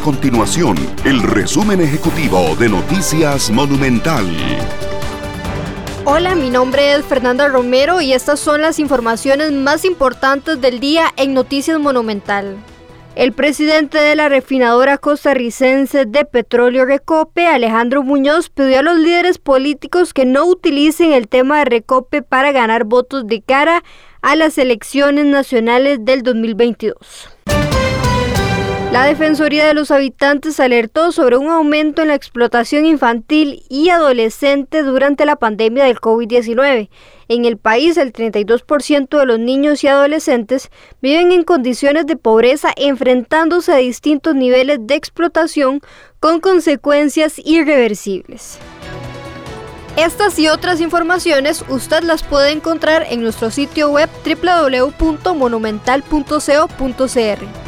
continuación el resumen ejecutivo de Noticias Monumental. Hola, mi nombre es Fernanda Romero y estas son las informaciones más importantes del día en Noticias Monumental. El presidente de la refinadora costarricense de petróleo Recope, Alejandro Muñoz, pidió a los líderes políticos que no utilicen el tema de Recope para ganar votos de cara a las elecciones nacionales del 2022. La Defensoría de los Habitantes alertó sobre un aumento en la explotación infantil y adolescente durante la pandemia del COVID-19. En el país, el 32% de los niños y adolescentes viven en condiciones de pobreza enfrentándose a distintos niveles de explotación con consecuencias irreversibles. Estas y otras informaciones usted las puede encontrar en nuestro sitio web www.monumental.co.cr.